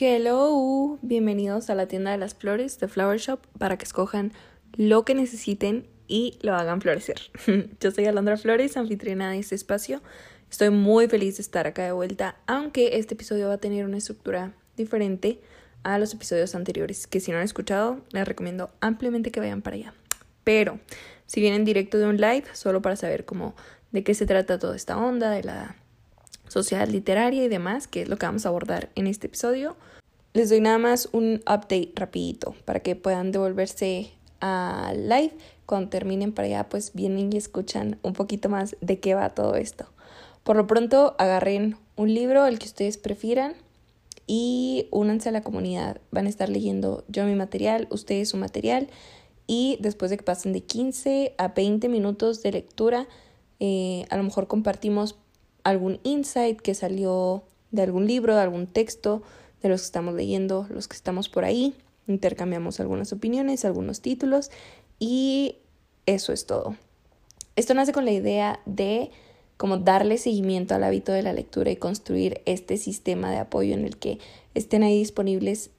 Hello, bienvenidos a la tienda de las flores de Flower Shop para que escojan lo que necesiten y lo hagan florecer. Yo soy Alondra Flores, anfitriona de este espacio. Estoy muy feliz de estar acá de vuelta, aunque este episodio va a tener una estructura diferente a los episodios anteriores, que si no han escuchado, les recomiendo ampliamente que vayan para allá. Pero si vienen directo de un live, solo para saber cómo de qué se trata toda esta onda, de la sociedad literaria y demás, que es lo que vamos a abordar en este episodio, les doy nada más un update rapidito para que puedan devolverse al live. Cuando terminen para allá, pues vienen y escuchan un poquito más de qué va todo esto. Por lo pronto, agarren un libro, el que ustedes prefieran, y únanse a la comunidad. Van a estar leyendo yo mi material, ustedes su material y después de que pasen de 15 a 20 minutos de lectura, eh, a lo mejor compartimos algún insight que salió de algún libro, de algún texto, de los que estamos leyendo, los que estamos por ahí. Intercambiamos algunas opiniones, algunos títulos y eso es todo. Esto nace con la idea de como darle seguimiento al hábito de la lectura y construir este sistema de apoyo en el que estén ahí disponibles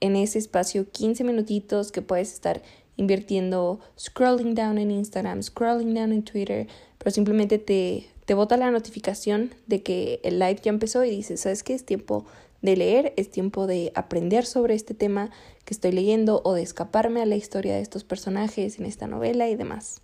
en ese espacio 15 minutitos que puedes estar invirtiendo scrolling down en Instagram, scrolling down en Twitter, pero simplemente te, te bota la notificación de que el live ya empezó y dices, ¿sabes qué? Es tiempo de leer, es tiempo de aprender sobre este tema que estoy leyendo o de escaparme a la historia de estos personajes en esta novela y demás.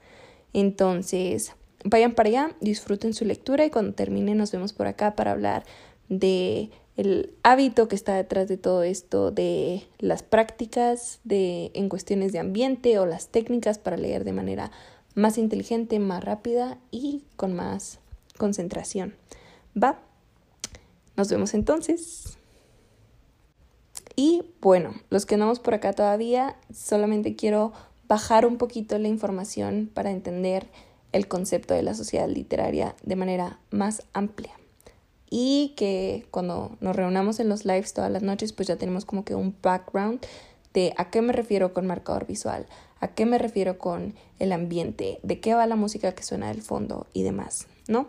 Entonces, vayan para allá, disfruten su lectura y cuando termine nos vemos por acá para hablar de el hábito que está detrás de todo esto, de las prácticas de en cuestiones de ambiente o las técnicas para leer de manera más inteligente, más rápida y con más concentración. Va. Nos vemos entonces. Y bueno, los que andamos por acá todavía, solamente quiero bajar un poquito la información para entender el concepto de la sociedad literaria de manera más amplia. Y que cuando nos reunamos en los lives todas las noches, pues ya tenemos como que un background de a qué me refiero con marcador visual, a qué me refiero con el ambiente, de qué va la música que suena del fondo y demás, ¿no?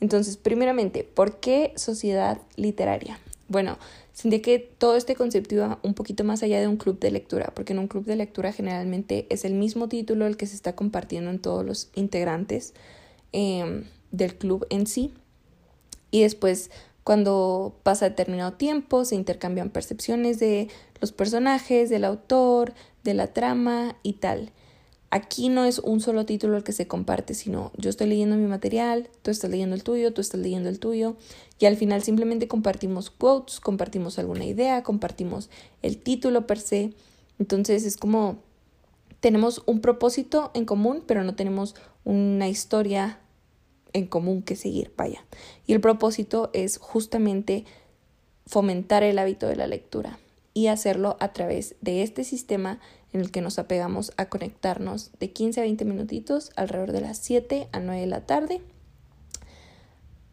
Entonces, primeramente, ¿por qué sociedad literaria? Bueno, Sentí que todo este concepto iba un poquito más allá de un club de lectura, porque en un club de lectura generalmente es el mismo título el que se está compartiendo en todos los integrantes em, del club en sí. Y después, cuando pasa determinado tiempo, se intercambian percepciones de los personajes, del autor, de la trama y tal. Aquí no es un solo título el que se comparte, sino yo estoy leyendo mi material, tú estás leyendo el tuyo, tú estás leyendo el tuyo, y al final simplemente compartimos quotes, compartimos alguna idea, compartimos el título per se. Entonces es como tenemos un propósito en común, pero no tenemos una historia en común que seguir, vaya. Y el propósito es justamente fomentar el hábito de la lectura y hacerlo a través de este sistema en el que nos apegamos a conectarnos de 15 a 20 minutitos alrededor de las 7 a 9 de la tarde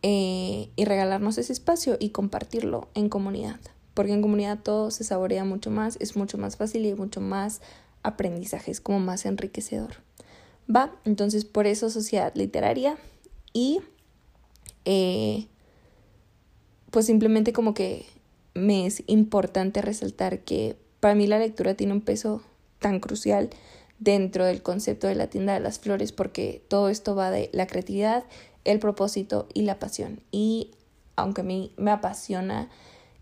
eh, y regalarnos ese espacio y compartirlo en comunidad. Porque en comunidad todo se saborea mucho más, es mucho más fácil y mucho más aprendizaje, es como más enriquecedor. Va, entonces por eso sociedad literaria y eh, pues simplemente como que me es importante resaltar que para mí la lectura tiene un peso tan crucial dentro del concepto de la tienda de las flores porque todo esto va de la creatividad, el propósito y la pasión. Y aunque a mí me apasiona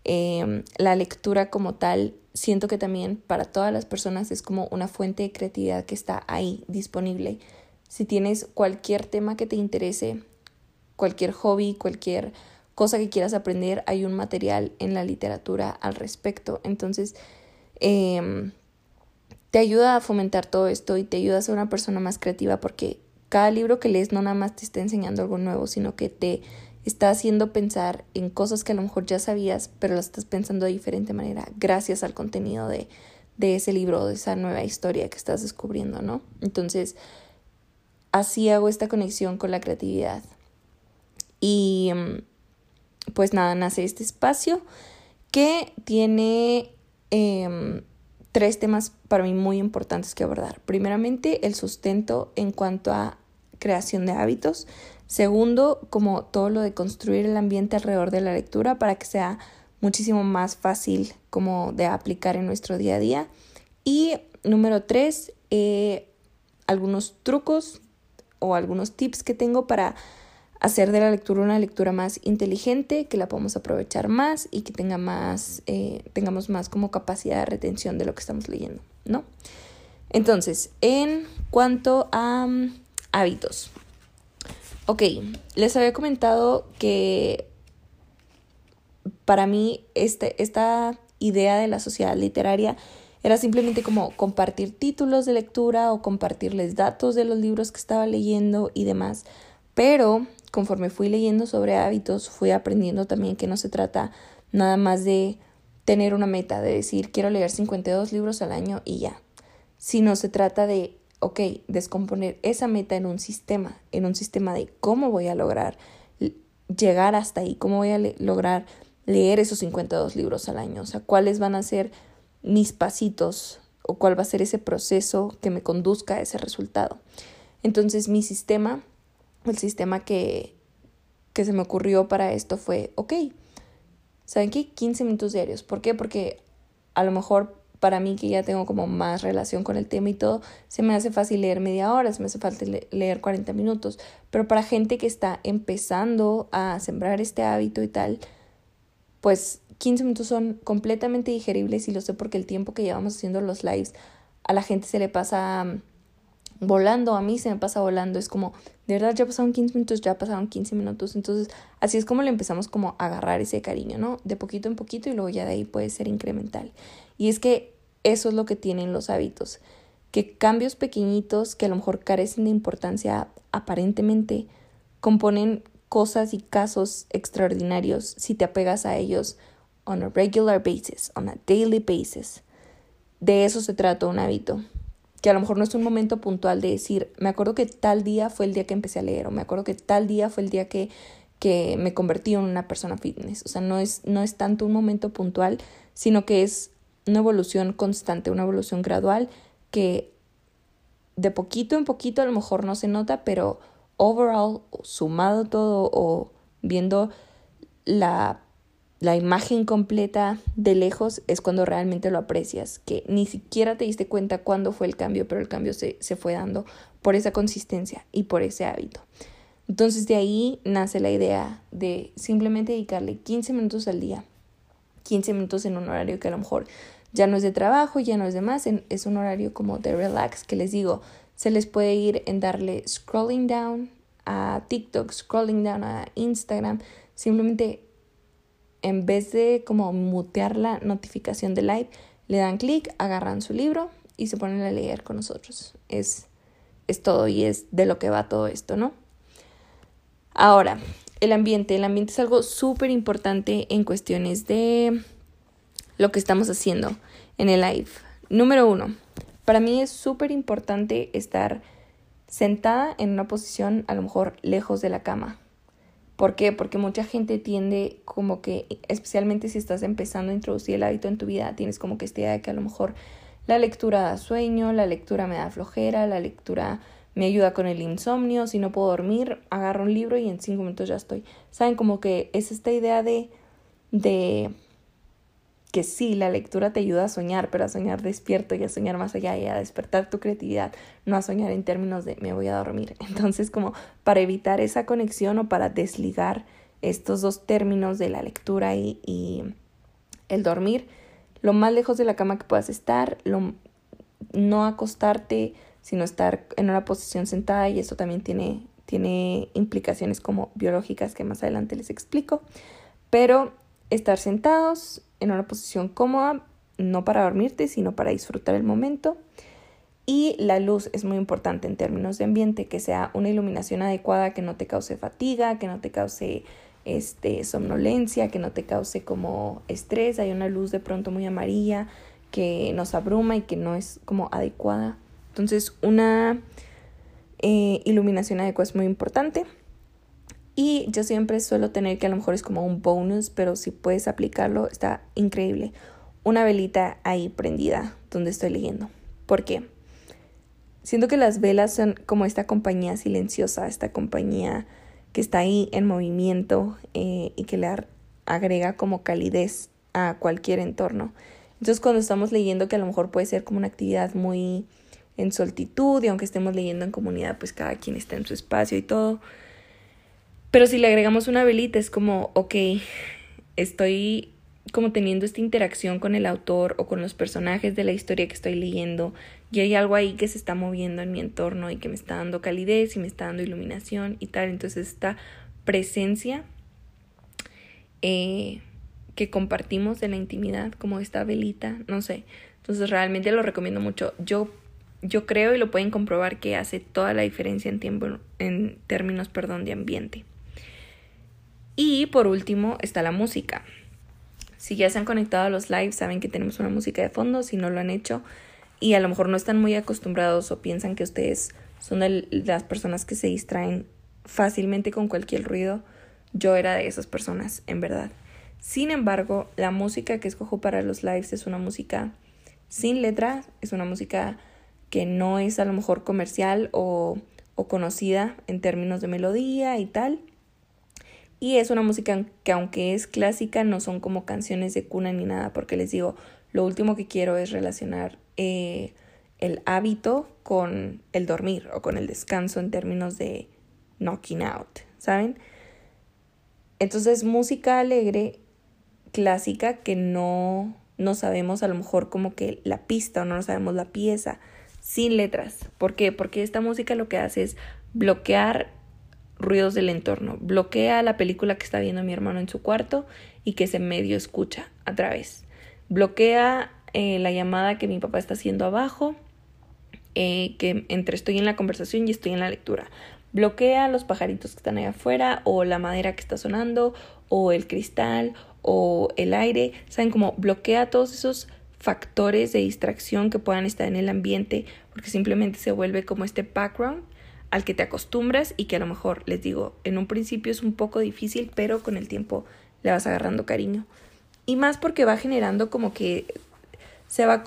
em, la lectura como tal, siento que también para todas las personas es como una fuente de creatividad que está ahí disponible. Si tienes cualquier tema que te interese, cualquier hobby, cualquier cosa que quieras aprender, hay un material en la literatura al respecto. Entonces, eh, te ayuda a fomentar todo esto y te ayuda a ser una persona más creativa porque cada libro que lees no nada más te está enseñando algo nuevo, sino que te está haciendo pensar en cosas que a lo mejor ya sabías, pero las estás pensando de diferente manera gracias al contenido de, de ese libro, de esa nueva historia que estás descubriendo, ¿no? Entonces, así hago esta conexión con la creatividad. Y pues nada, nace este espacio que tiene... Eh, tres temas para mí muy importantes que abordar. Primeramente, el sustento en cuanto a creación de hábitos. Segundo, como todo lo de construir el ambiente alrededor de la lectura para que sea muchísimo más fácil como de aplicar en nuestro día a día. Y número tres, eh, algunos trucos o algunos tips que tengo para hacer de la lectura una lectura más inteligente, que la podamos aprovechar más y que tenga más, eh, tengamos más como capacidad de retención de lo que estamos leyendo, ¿no? Entonces, en cuanto a mm, hábitos. Ok, les había comentado que para mí este, esta idea de la sociedad literaria era simplemente como compartir títulos de lectura o compartirles datos de los libros que estaba leyendo y demás. Pero conforme fui leyendo sobre hábitos, fui aprendiendo también que no se trata nada más de tener una meta, de decir quiero leer 52 libros al año y ya, sino se trata de, ok, descomponer esa meta en un sistema, en un sistema de cómo voy a lograr llegar hasta ahí, cómo voy a lograr leer esos 52 libros al año, o sea, cuáles van a ser mis pasitos o cuál va a ser ese proceso que me conduzca a ese resultado. Entonces mi sistema el sistema que, que se me ocurrió para esto fue, ok, ¿saben qué? 15 minutos diarios. ¿Por qué? Porque a lo mejor para mí que ya tengo como más relación con el tema y todo, se me hace fácil leer media hora, se me hace fácil leer 40 minutos, pero para gente que está empezando a sembrar este hábito y tal, pues 15 minutos son completamente digeribles y lo sé porque el tiempo que llevamos haciendo los lives a la gente se le pasa volando, a mí se me pasa volando, es como, de verdad ya pasaron 15 minutos, ya pasaron 15 minutos, entonces así es como le empezamos como a agarrar ese cariño, ¿no? De poquito en poquito y luego ya de ahí puede ser incremental. Y es que eso es lo que tienen los hábitos, que cambios pequeñitos que a lo mejor carecen de importancia aparentemente componen cosas y casos extraordinarios si te apegas a ellos on a regular basis, on a daily basis. De eso se trata un hábito que a lo mejor no es un momento puntual de decir, me acuerdo que tal día fue el día que empecé a leer o me acuerdo que tal día fue el día que, que me convertí en una persona fitness. O sea, no es, no es tanto un momento puntual, sino que es una evolución constante, una evolución gradual que de poquito en poquito a lo mejor no se nota, pero overall, sumado todo o viendo la la imagen completa de lejos es cuando realmente lo aprecias, que ni siquiera te diste cuenta cuándo fue el cambio, pero el cambio se, se fue dando por esa consistencia y por ese hábito. Entonces de ahí nace la idea de simplemente dedicarle 15 minutos al día, 15 minutos en un horario que a lo mejor ya no es de trabajo, ya no es de más, es un horario como de relax, que les digo, se les puede ir en darle scrolling down a TikTok, scrolling down a Instagram, simplemente en vez de como mutear la notificación de live, le dan clic, agarran su libro y se ponen a leer con nosotros. Es, es todo y es de lo que va todo esto, ¿no? Ahora, el ambiente. El ambiente es algo súper importante en cuestiones de lo que estamos haciendo en el live. Número uno, para mí es súper importante estar sentada en una posición a lo mejor lejos de la cama. ¿Por qué? Porque mucha gente tiende como que, especialmente si estás empezando a introducir el hábito en tu vida, tienes como que esta idea de que a lo mejor la lectura da sueño, la lectura me da flojera, la lectura me ayuda con el insomnio, si no puedo dormir, agarro un libro y en cinco minutos ya estoy. ¿Saben? Como que es esta idea de, de que sí, la lectura te ayuda a soñar, pero a soñar despierto y a soñar más allá y a despertar tu creatividad, no a soñar en términos de me voy a dormir. Entonces, como para evitar esa conexión o para desligar estos dos términos de la lectura y, el dormir, lo más lejos de la cama que puedas estar, no acostarte, sino estar en una posición sentada y eso también tiene, tiene implicaciones como biológicas que más adelante les explico. Pero estar sentados en una posición cómoda, no para dormirte, sino para disfrutar el momento. Y la luz es muy importante en términos de ambiente, que sea una iluminación adecuada, que no te cause fatiga, que no te cause este, somnolencia, que no te cause como estrés. Hay una luz de pronto muy amarilla que nos abruma y que no es como adecuada. Entonces, una eh, iluminación adecuada es muy importante. Y yo siempre suelo tener que a lo mejor es como un bonus, pero si puedes aplicarlo, está increíble. una velita ahí prendida donde estoy leyendo. ¿Por qué? Siento que las velas son como esta compañía silenciosa, esta compañía que está ahí en movimiento eh, y que le agrega como calidez a cualquier entorno. Entonces cuando estamos leyendo que a lo mejor puede ser como una actividad muy en soltitud y aunque estemos leyendo en comunidad, pues cada quien está en su espacio y todo. Pero si le agregamos una velita es como, ok, estoy como teniendo esta interacción con el autor o con los personajes de la historia que estoy leyendo y hay algo ahí que se está moviendo en mi entorno y que me está dando calidez y me está dando iluminación y tal. Entonces esta presencia eh, que compartimos de la intimidad, como esta velita, no sé. Entonces realmente lo recomiendo mucho. Yo, yo creo y lo pueden comprobar que hace toda la diferencia en tiempo, en términos, perdón, de ambiente. Y por último está la música. Si ya se han conectado a los lives, saben que tenemos una música de fondo, si no lo han hecho y a lo mejor no están muy acostumbrados o piensan que ustedes son de las personas que se distraen fácilmente con cualquier ruido, yo era de esas personas, en verdad. Sin embargo, la música que escojo para los lives es una música sin letra, es una música que no es a lo mejor comercial o, o conocida en términos de melodía y tal, y es una música que aunque es clásica, no son como canciones de cuna ni nada, porque les digo, lo último que quiero es relacionar eh, el hábito con el dormir o con el descanso en términos de knocking out, ¿saben? Entonces, música alegre, clásica, que no, no sabemos a lo mejor como que la pista o no sabemos la pieza, sin letras. ¿Por qué? Porque esta música lo que hace es bloquear ruidos del entorno. Bloquea la película que está viendo mi hermano en su cuarto y que se medio escucha a través. Bloquea eh, la llamada que mi papá está haciendo abajo, eh, que entre estoy en la conversación y estoy en la lectura. Bloquea los pajaritos que están allá afuera o la madera que está sonando o el cristal o el aire. Saben cómo bloquea todos esos factores de distracción que puedan estar en el ambiente porque simplemente se vuelve como este background al que te acostumbras y que a lo mejor, les digo, en un principio es un poco difícil, pero con el tiempo le vas agarrando cariño. Y más porque va generando como que se va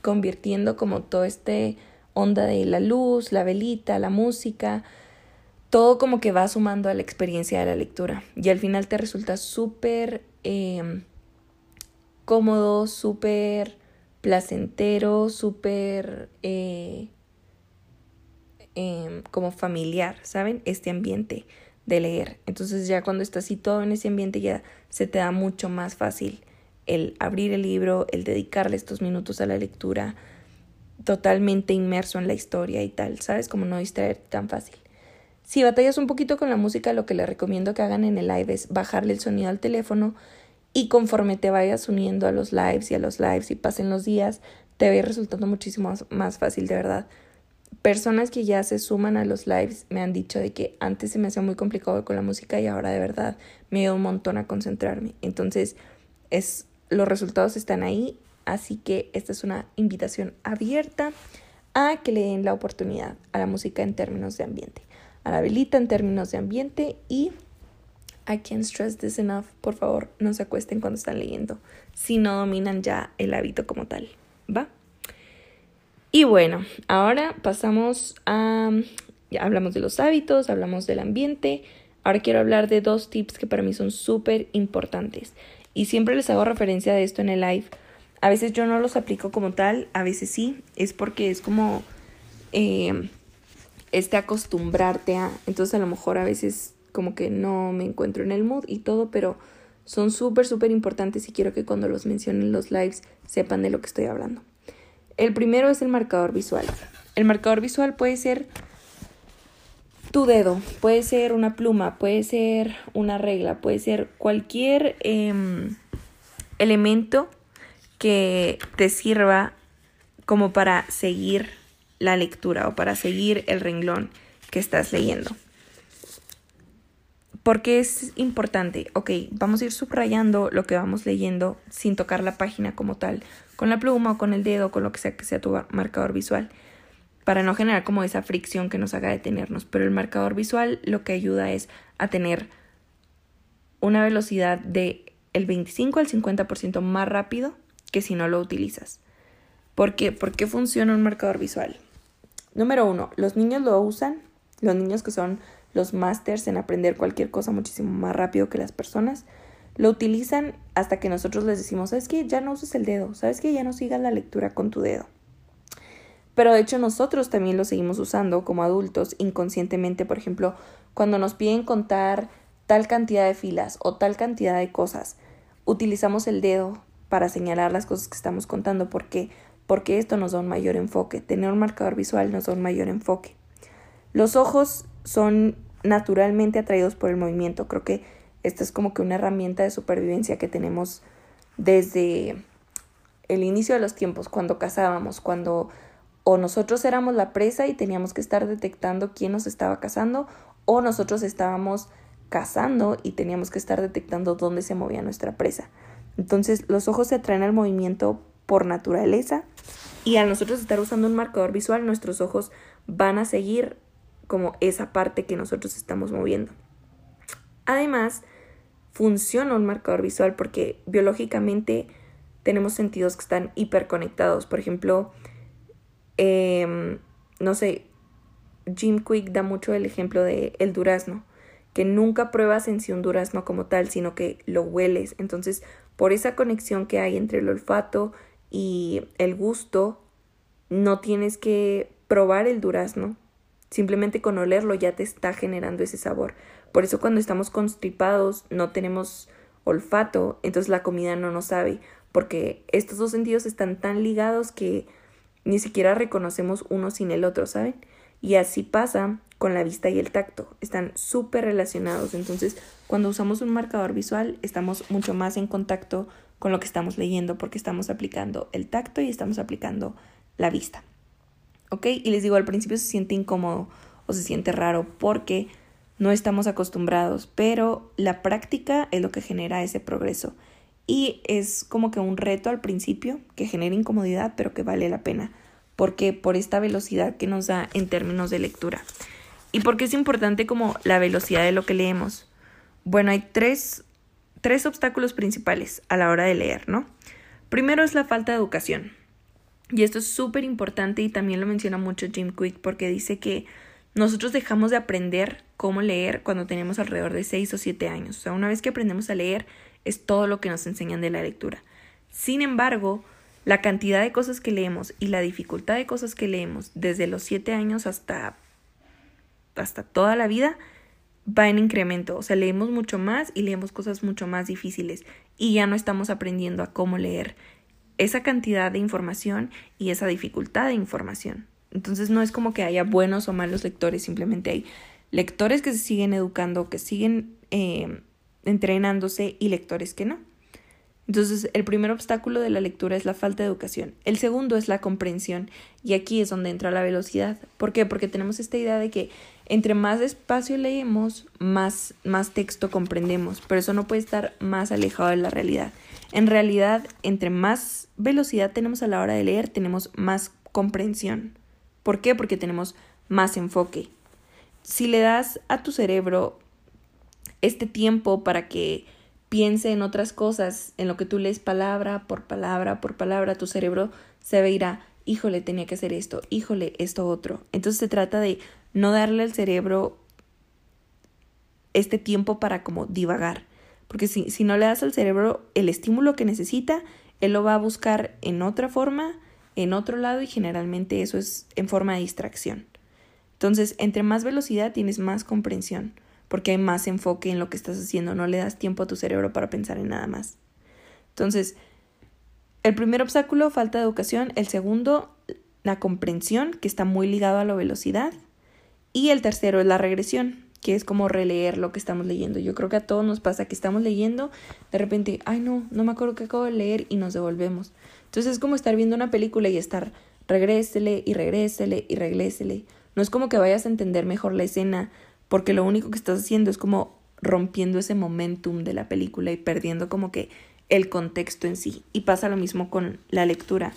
convirtiendo como todo este onda de la luz, la velita, la música, todo como que va sumando a la experiencia de la lectura. Y al final te resulta súper em, cómodo, súper placentero, súper... Eh, Em, como familiar, ¿saben? Este ambiente de leer. Entonces ya cuando estás todo en ese ambiente ya se te da mucho más fácil el abrir el libro, el dedicarle estos minutos a la lectura, totalmente inmerso en la historia y tal, ¿sabes? Como no distraer tan fácil. Si batallas un poquito con la música, lo que les recomiendo que hagan en el live es bajarle el sonido al teléfono y conforme te vayas uniendo a los lives y a los lives y pasen los días, te va resultando muchísimo más fácil, de verdad personas que ya se suman a los lives me han dicho de que antes se me hacía muy complicado con la música y ahora de verdad me dio un montón a concentrarme. Entonces, es, los resultados están ahí, así que esta es una invitación abierta a que le den la oportunidad a la música en términos de ambiente, a la velita en términos de ambiente y I can't stress this enough, por favor, no se acuesten cuando están leyendo si no dominan ya el hábito como tal, ¿va? Y bueno, ahora pasamos a... Ya hablamos de los hábitos, hablamos del ambiente. Ahora quiero hablar de dos tips que para mí son súper importantes. Y siempre les hago referencia de esto en el live. A veces yo no los aplico como tal, a veces sí. Es porque es como eh, este acostumbrarte a... Entonces a lo mejor a veces como que no me encuentro en el mood y todo, pero son súper, súper importantes y quiero que cuando los mencionen los lives sepan de lo que estoy hablando. El primero es el marcador visual. El marcador visual puede ser tu dedo, puede ser una pluma, puede ser una regla, puede ser cualquier em, elemento que te sirva como para seguir la lectura o para seguir el renglón que estás leyendo. Porque es importante, ok, vamos a ir subrayando lo que vamos leyendo sin tocar la página como tal, con la pluma o con el dedo, con lo que sea que sea tu marcador visual, para no generar como esa fricción que nos haga detenernos. Pero el marcador visual lo que ayuda es a tener una velocidad de el 25 al 50% más rápido que si no lo utilizas. ¿Por qué? ¿Por qué funciona un marcador visual? Número uno, los niños lo usan, los niños que son los masters en aprender cualquier cosa muchísimo más rápido que las personas, lo utilizan hasta que nosotros les decimos, ¿sabes qué? Ya no uses el dedo, ¿sabes qué? Ya no sigas la lectura con tu dedo. Pero de hecho nosotros también lo seguimos usando como adultos inconscientemente, por ejemplo, cuando nos piden contar tal cantidad de filas o tal cantidad de cosas, utilizamos el dedo para señalar las cosas que estamos contando. ¿Por qué? Porque esto nos da un mayor enfoque. Tener un marcador visual nos da un mayor enfoque. Los ojos son naturalmente atraídos por el movimiento. Creo que esta es como que una herramienta de supervivencia que tenemos desde el inicio de los tiempos, cuando cazábamos, cuando o nosotros éramos la presa y teníamos que estar detectando quién nos estaba cazando, o nosotros estábamos cazando y teníamos que estar detectando dónde se movía nuestra presa. Entonces los ojos se atraen al movimiento por naturaleza y al nosotros estar usando un marcador visual, nuestros ojos van a seguir como esa parte que nosotros estamos moviendo. Además, funciona un marcador visual porque biológicamente tenemos sentidos que están hiperconectados. Por ejemplo, em, no sé, Jim Quick da mucho el ejemplo de el durazno, que nunca pruebas en sí un durazno como tal, sino que lo hueles. Entonces, por esa conexión que hay entre el olfato y el gusto, no tienes que probar el durazno, Simplemente con olerlo ya te está generando ese sabor. Por eso cuando estamos constipados no tenemos olfato, entonces la comida no nos sabe, porque estos dos sentidos están tan ligados que ni siquiera reconocemos uno sin el otro, ¿saben? Y así pasa con la vista y el tacto, están súper relacionados, entonces cuando usamos un marcador visual estamos mucho más en contacto con lo que estamos leyendo porque estamos aplicando el tacto y estamos aplicando la vista. ¿Ok? Y les digo, al principio se siente incómodo o se siente raro porque no estamos acostumbrados, pero la práctica es lo que genera ese progreso. Y es como que un reto al principio que genera incomodidad, pero que vale la pena. porque Por esta velocidad que nos da en términos de lectura. ¿Y por qué es importante como la velocidad de lo que leemos? Bueno, hay tres, tres obstáculos principales a la hora de leer, ¿no? Primero es la falta de educación. Y esto es súper importante y también lo menciona mucho Jim Quick porque dice que nosotros dejamos de aprender cómo leer cuando tenemos alrededor de 6 o 7 años. O sea, una vez que aprendemos a leer es todo lo que nos enseñan de la lectura. Sin embargo, la cantidad de cosas que leemos y la dificultad de cosas que leemos desde los 7 años hasta, hasta toda la vida va en incremento. O sea, leemos mucho más y leemos cosas mucho más difíciles y ya no estamos aprendiendo a cómo leer esa cantidad de información y esa dificultad de información. Entonces no es como que haya buenos o malos lectores, simplemente hay lectores que se siguen educando, que siguen eh, entrenándose y lectores que no. Entonces, el primer obstáculo de la lectura es la falta de educación. El segundo es la comprensión. Y aquí es donde entra la velocidad. ¿Por qué? Porque tenemos esta idea de que entre más despacio leemos, más, más texto comprendemos. Pero eso no puede estar más alejado de la realidad. En realidad, entre más velocidad tenemos a la hora de leer, tenemos más comprensión. ¿Por qué? Porque tenemos más enfoque. Si le das a tu cerebro este tiempo para que piense en otras cosas, en lo que tú lees palabra por palabra por palabra, tu cerebro se veirá, híjole, tenía que hacer esto, híjole, esto otro. Entonces se trata de no darle al cerebro este tiempo para como divagar. Porque si, si no le das al cerebro el estímulo que necesita, él lo va a buscar en otra forma, en otro lado y generalmente eso es en forma de distracción. Entonces, entre más velocidad tienes más comprensión, porque hay más enfoque en lo que estás haciendo, no le das tiempo a tu cerebro para pensar en nada más. Entonces, el primer obstáculo, falta de educación, el segundo, la comprensión, que está muy ligado a la velocidad, y el tercero es la regresión, que es como releer lo que estamos leyendo. Yo creo que a todos nos pasa que estamos leyendo, de repente, ay no, no me acuerdo qué acabo de leer y nos devolvemos. Entonces es como estar viendo una película y estar regrésele y regrésele y regrésele. No es como que vayas a entender mejor la escena, porque lo único que estás haciendo es como rompiendo ese momentum de la película y perdiendo como que el contexto en sí. Y pasa lo mismo con la lectura.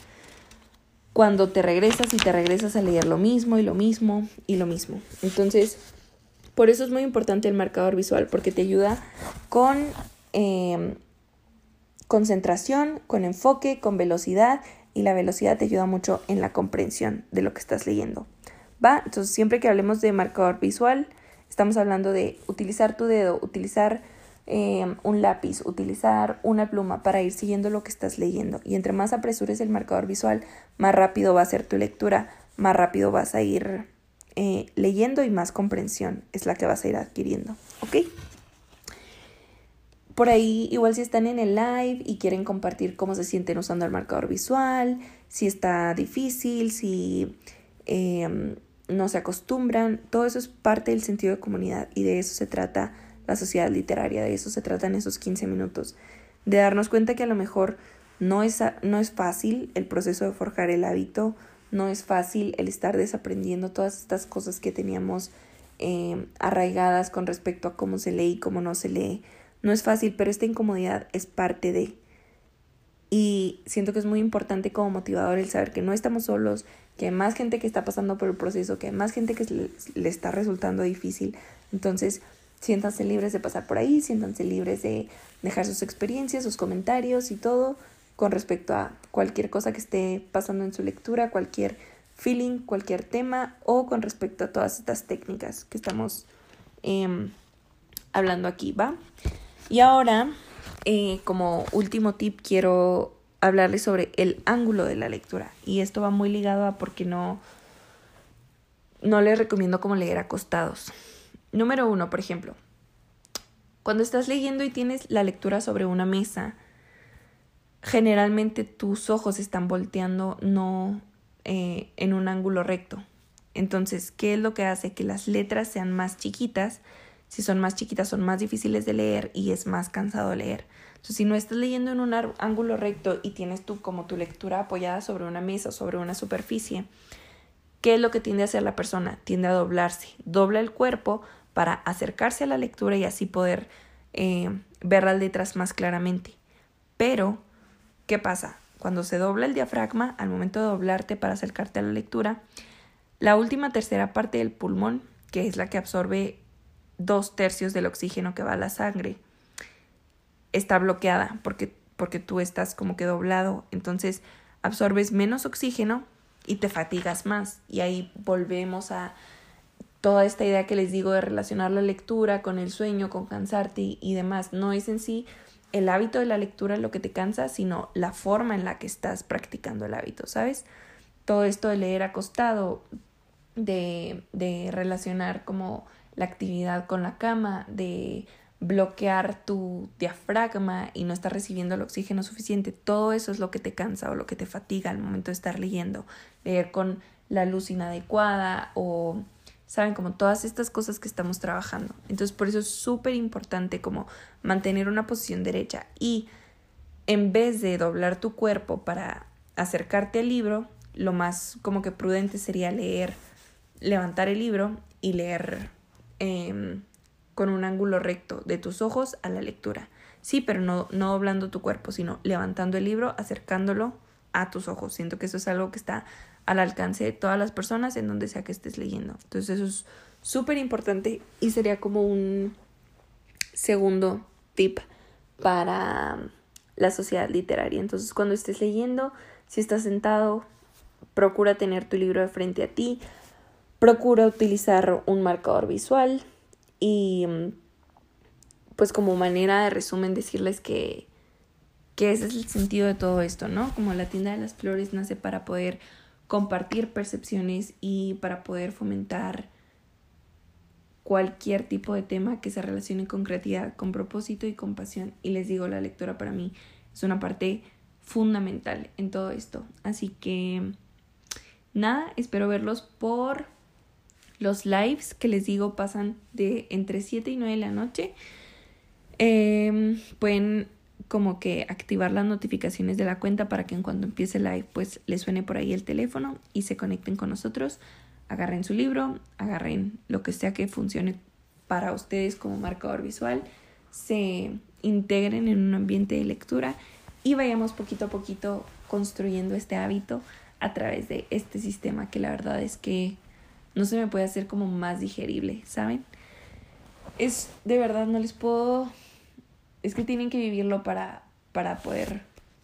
Cuando te regresas y te regresas a leer lo mismo y lo mismo y lo mismo. Entonces, por eso es muy importante el marcador visual, porque te ayuda con, em, concentración, con enfoque, con velocidad y la velocidad te ayuda mucho en la comprensión de lo que estás leyendo. ¿Va? Entonces siempre que hablemos de marcador visual, estamos hablando de utilizar tu dedo, utilizar eh, un lápiz, utilizar una pluma para ir siguiendo lo que estás leyendo. Y entre más apresures el marcador visual, más rápido va a ser tu lectura, más rápido vas a ir eh, leyendo y más comprensión es la que vas a ir adquiriendo. ¿Ok? Por ahí, igual si están en el live y quieren compartir cómo se sienten usando el marcador visual, si está difícil, si em, no se acostumbran, todo eso es parte del sentido de comunidad y de eso se trata la sociedad literaria, de eso se trata en esos 15 minutos, de darnos cuenta que a lo mejor no es, no es fácil el proceso de forjar el hábito, no es fácil el estar desaprendiendo todas estas cosas que teníamos em, arraigadas con respecto a cómo se lee y cómo no se lee no es fácil, pero esta incomodidad es parte de. Y siento que es muy importante como motivador el saber que no estamos solos, que hay más gente que está pasando por el proceso, que hay más gente que le, está resultando difícil. Entonces, siéntanse libres de pasar por ahí, siéntanse libres de dejar sus experiencias, sus comentarios y todo con respecto a cualquier cosa que esté pasando en su lectura, cualquier feeling, cualquier tema o con respecto a todas estas técnicas que estamos em, hablando aquí, ¿va? Y ahora, eh, como último tip, quiero hablarles sobre el ángulo de la lectura. Y esto va muy ligado a porque no, no les recomiendo como leer acostados. Número uno, por ejemplo, cuando estás leyendo y tienes la lectura sobre una mesa, generalmente tus ojos están volteando no eh, en un ángulo recto. Entonces, ¿qué es lo que hace? Que las letras sean más chiquitas si son más chiquitas son más difíciles de leer y es más cansado leer. Entonces, si no estás leyendo en un ángulo recto y tienes tú como tu lectura apoyada sobre una mesa o sobre una superficie, ¿qué es lo que tiende a hacer la persona? Tiende a doblarse, dobla el cuerpo para acercarse a la lectura y así poder eh, ver las letras más claramente. Pero, ¿qué pasa? Cuando se dobla el diafragma, al momento de doblarte para acercarte a la lectura, la última tercera parte del pulmón, que es la que absorbe dos tercios del oxígeno que va a la sangre está bloqueada porque, porque tú estás como que doblado. Entonces absorbes menos oxígeno y te fatigas más. Y ahí volvemos a toda esta idea que les digo de relacionar la lectura con el sueño, con cansarte y, demás. No es en sí el hábito de la lectura lo que te cansa, sino la forma en la que estás practicando el hábito, ¿sabes? Todo esto de leer acostado, de, de relacionar como la actividad con la cama, de bloquear tu diafragma y no estar recibiendo el oxígeno suficiente, todo eso es lo que te cansa o lo que te fatiga al momento de estar leyendo, leer con la luz inadecuada o saben como todas estas cosas que estamos trabajando. Entonces por eso es súper importante como mantener una posición derecha y en vez de doblar tu cuerpo para acercarte al libro, lo más como que prudente sería leer, levantar el libro y leer Em, con un ángulo recto de tus ojos a la lectura. Sí, pero no, no doblando tu cuerpo, sino levantando el libro, acercándolo a tus ojos. Siento que eso es algo que está al alcance de todas las personas en donde sea que estés leyendo. Entonces eso es súper importante y sería como un segundo tip para la sociedad literaria. Entonces cuando estés leyendo, si estás sentado, procura tener tu libro de frente a ti, Procura utilizar un marcador visual y pues como manera de resumen decirles que, que ese es el sentido de todo esto, ¿no? Como la tienda de las flores nace para poder compartir percepciones y para poder fomentar cualquier tipo de tema que se relacione con creatividad, con propósito y con pasión. Y les digo, la lectura para mí es una parte fundamental en todo esto. Así que nada, espero verlos por los lives que les digo pasan de entre 7 y 9 de la noche. Em, pueden como que activar las notificaciones de la cuenta para que en cuanto empiece el live pues les suene por ahí el teléfono y se conecten con nosotros. Agarren su libro, agarren lo que sea que funcione para ustedes como marcador visual, se integren en un ambiente de lectura y vayamos poquito a poquito construyendo este hábito a través de este sistema que la verdad es que no se me puede hacer como más digerible, ¿saben? Es de verdad, no les puedo... Es que tienen que vivirlo para para poder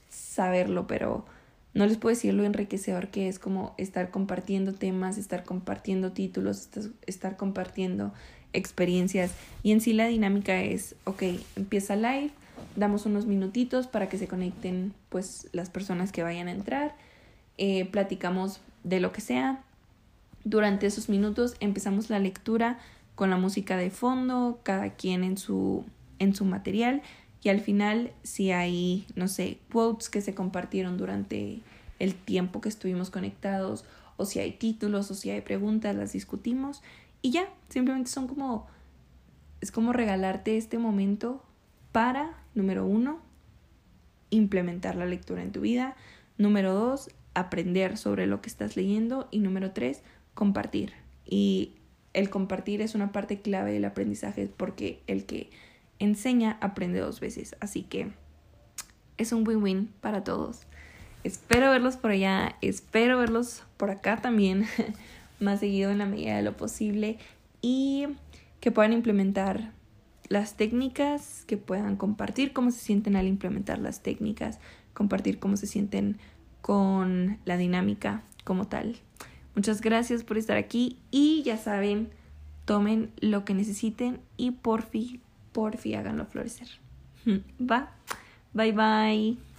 saberlo, pero no les puedo decir lo enriquecedor que es como estar compartiendo temas, estar compartiendo títulos, estar compartiendo experiencias. Y en sí la dinámica es, ok, empieza live, damos unos minutitos para que se conecten pues las personas que vayan a entrar, eh, platicamos de lo que sea. Durante esos minutos empezamos la lectura con la música de fondo, cada quien en su, en su material y al final si hay, no sé, quotes que se compartieron durante el tiempo que estuvimos conectados o si hay títulos o si hay preguntas, las discutimos y ya, simplemente son como, es como regalarte este momento para, número uno, implementar la lectura en tu vida, número dos, aprender sobre lo que estás leyendo y número tres, compartir. Y el compartir es una parte clave del aprendizaje porque el que enseña aprende dos veces. Así que es un win-win para todos. Espero verlos por allá, espero verlos por acá también más seguido en la medida de lo posible y que puedan implementar las técnicas, que puedan compartir cómo se sienten al implementar las técnicas, compartir cómo se sienten con la dinámica como tal. Muchas gracias por estar aquí y ya saben, tomen lo que necesiten y por fin, por fin háganlo florecer. Va, bye bye.